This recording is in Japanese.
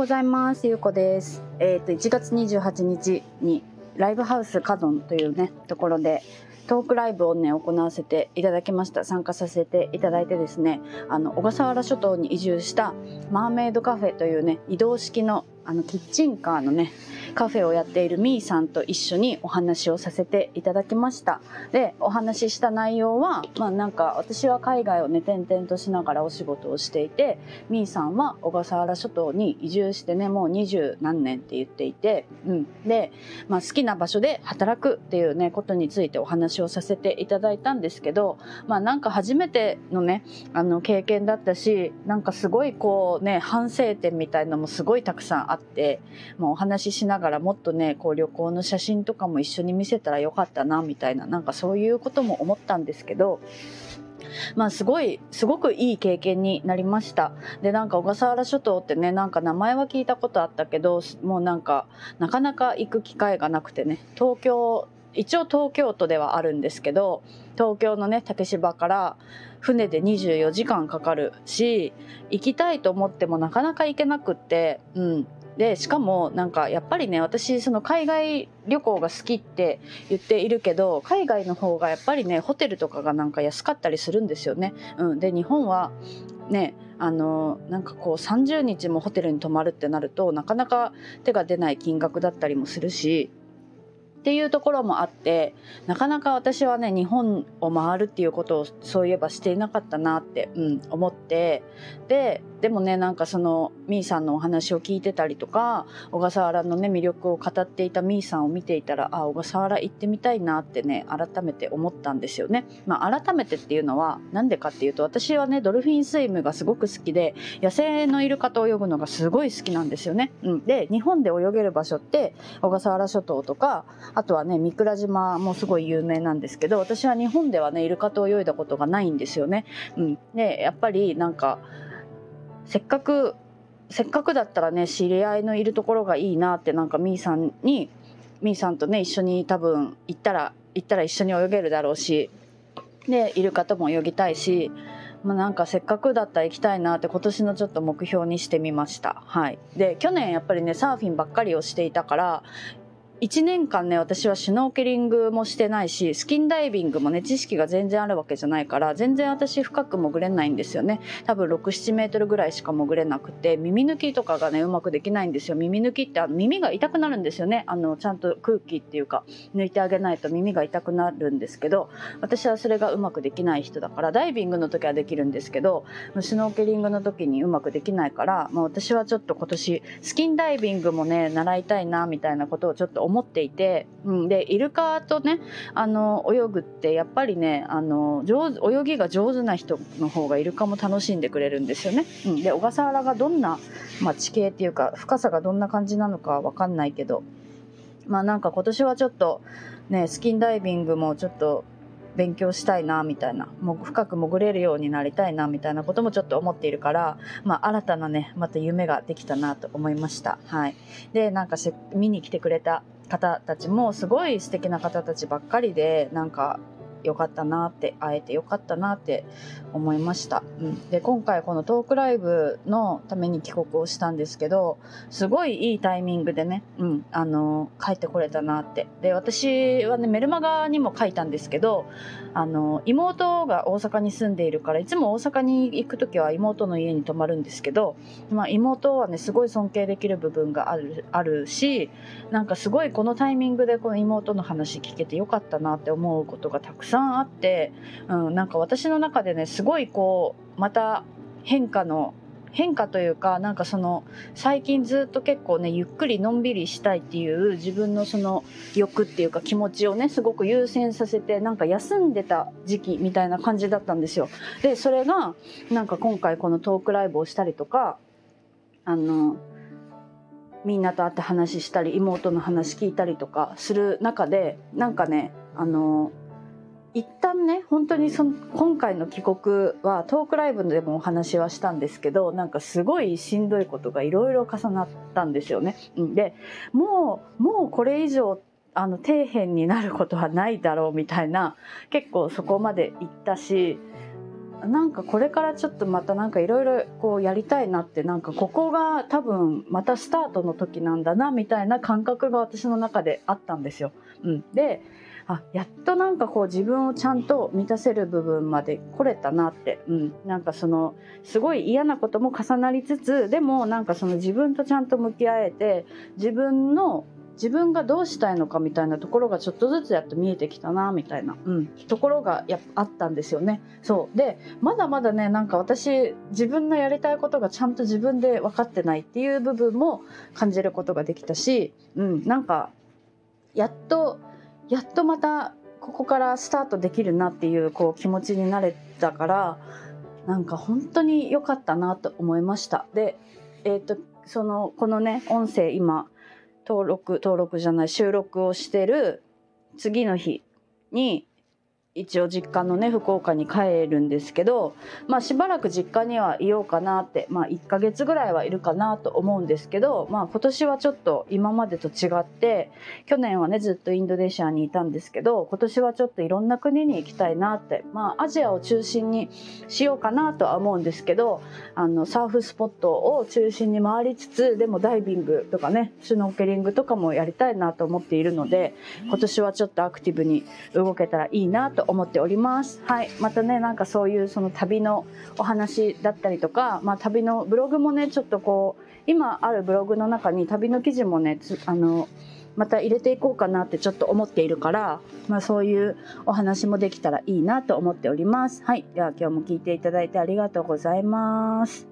ございます。ゆうこです。えっ、ー、と、1月28日にライブハウスカドンというね、ところでトークライブをね、行わせていただきました。参加させていただいてですね、あの、小笠原諸島に移住したマーメイドカフェというね、移動式のあの、キッチンカーのね、カフェをやっているみーさんと一緒にお話をさせていただきました。で、お話しした内容は、まあなんか私は海外をね、転々としながらお仕事をしていて、みーさんは小笠原諸島に移住してね、もう二十何年って言っていて、うん。で、まあ好きな場所で働くっていうね、ことについてお話をさせていただいたんですけど、まあなんか初めてのね、あの経験だったし、なんかすごいこうね、反省点みたいのもすごいたくさんあって、もうお話ししながらもっとねこう旅行の写真とかも一緒に見せたらよかったなみたいななんかそういうことも思ったんですけどまあすごい、すごくいい経験になりました。で、なんか小笠原諸島ってね、なんか名前は聞いたことあったけど、もうなんか、なかなか行く機会がなくてね、東京、一応東京都ではあるんですけど、東京のね、竹芝から船で24時間かかるし、行きたいと思ってもなかなか行けなくって、うん。でしかもなんかやっぱりね私その海外旅行が好きって言っているけど海外の方がやっぱりねホテルとかがなんか安かったりするんですよね。うん、で日本はねあのなんかこう30日もホテルに泊まるってなるとなかなか手が出ない金額だったりもするしっていうところもあってなかなか私はね日本を回るっていうことをそういえばしていなかったなって、うん、思ってででもねなんかそのみーさんのお話を聞いてたりとか小笠原のね魅力を語っていたみーさんを見ていたらあ小笠原行ってみたいなってね改めて思ったんですよね。まあ、改めてっていうのはなんでかっていうと私はねドルフィンスイムがすごく好きで野生のイルカと泳ぐのがすごい好きなんですよね。うん、で日本で泳げる場所って小笠原諸島とかあとはね、三倉島もすごい有名なんですけど、私は日本ではね、イルカと泳いだことがないんですよね。うん。で、やっぱりなんか、せっかく、せっかくだったらね、知り合いのいるところがいいなってなんかみーさんに、みーさんとね、一緒に多分行ったら、行ったら一緒に泳げるだろうし、で、イルカとも泳ぎたいし、まあ、なんかせっかくだったら行きたいなって今年のちょっと目標にしてみました。はい。で、去年やっぱりね、サーフィンばっかりをしていたから、1年間ね、私はシュノーケリングもしてないし、スキンダイビングもね、知識が全然あるわけじゃないから、全然私深く潜れないんですよね。多分6、7メートルぐらいしか潜れなくて、耳抜きとかがね、うまくできないんですよ。耳抜きってあの耳が痛くなるんですよね。あの、ちゃんと空気っていうか、抜いてあげないと耳が痛くなるんですけど、私はそれがうまくできない人だから、ダイビングの時はできるんですけど、シュノーケリングの時にうまくできないから、まあ私はちょっと今年、スキンダイビングもね、習いたいな、みたいなことをちょっと思思っていて、うん、でイルカとねあの泳ぐってやっぱりねあの上手泳ぎが上手な人の方がイルカも楽しんでくれるんですよね。うん、で小笠原がどんな、まあ、地形っていうか深さがどんな感じなのかわかんないけどまあなんか今年はちょっとねスキンダイビングもちょっと勉強したいなみたいなもう深く潜れるようになりたいなみたいなこともちょっと思っているから、まあ、新たなねまた夢ができたなと思いました。はい、でなんか見に来てくれた方たちもすごい素敵な方たちばっかりでなんかよかったなって会えてよかったなって思いました、うん、で今回このトークライブのために帰国をしたんですけどすごいいいタイミングでね、うん、あの帰ってこれたなって。で私はねメルマガにも書いたんですけどあの妹が大阪に住んでいるからいつも大阪に行く時は妹の家に泊まるんですけど、まあ、妹はねすごい尊敬できる部分があるあるしなんかすごいこのタイミングでこの妹の話聞けてよかったなって思うことがたくさんさんあって、うん、なんか私の中でねすごいこうまた変化の変化というかなんかその最近ずっと結構ねゆっくりのんびりしたいっていう自分のその欲っていうか気持ちをねすごく優先させてなんか休んでた時期みたいな感じだったんですよ。でそれがなんか今回このトークライブをしたりとかあのみんなと会って話したり妹の話聞いたりとかする中でなんかねあの一旦ね本当にその今回の帰国はトークライブでもお話はしたんですけどなんかすごいしんどいことがいろいろ重なったんですよね。でもうもうこれ以上あの底辺になることはないだろうみたいな結構そこまで行ったしなんかこれからちょっとまたなんかいろいろこうやりたいなってなんかここが多分またスタートの時なんだなみたいな感覚が私の中であったんですよ。うん、であやっとなんかこう自分をちゃんと満たせる部分まで来れたなって、うん、なんかそのすごい嫌なことも重なりつつでもなんかその自分とちゃんと向き合えて自分の自分がどうしたいのかみたいなところがちょっとずつやっと見えてきたなみたいな、うん、ところがやあったんですよね。そう。でまだまだねなんか私自分のやりたいことがちゃんと自分で分かってないっていう部分も感じることができたし、うん、なんかやっとやっとまたここからスタートできるなっていうこう気持ちになれたからなんか本当に良かったなと思いました。で、えっ、ー、とそのこのね音声今登録登録じゃない収録をしてる次の日に一応実家のね福岡に帰るんですけどまあしばらく実家にはいようかなってまあ1ヶ月ぐらいはいるかなと思うんですけどまあ今年はちょっと今までと違って去年はねずっとインドネシアにいたんですけど今年はちょっといろんな国に行きたいなってまあアジアを中心にしようかなとは思うんですけどあのサーフスポットを中心に回りつつでもダイビングとかねシュノーケリングとかもやりたいなと思っているので今年はちょっとアクティブに動けたらいいなとと思っております。はい。またね、なんかそういうその旅のお話だったりとか、まあ旅のブログもね、ちょっとこう、今あるブログの中に旅の記事もね、あの、また入れていこうかなってちょっと思っているから、まあそういうお話もできたらいいなと思っております。はい。では今日も聞いていただいてありがとうございます。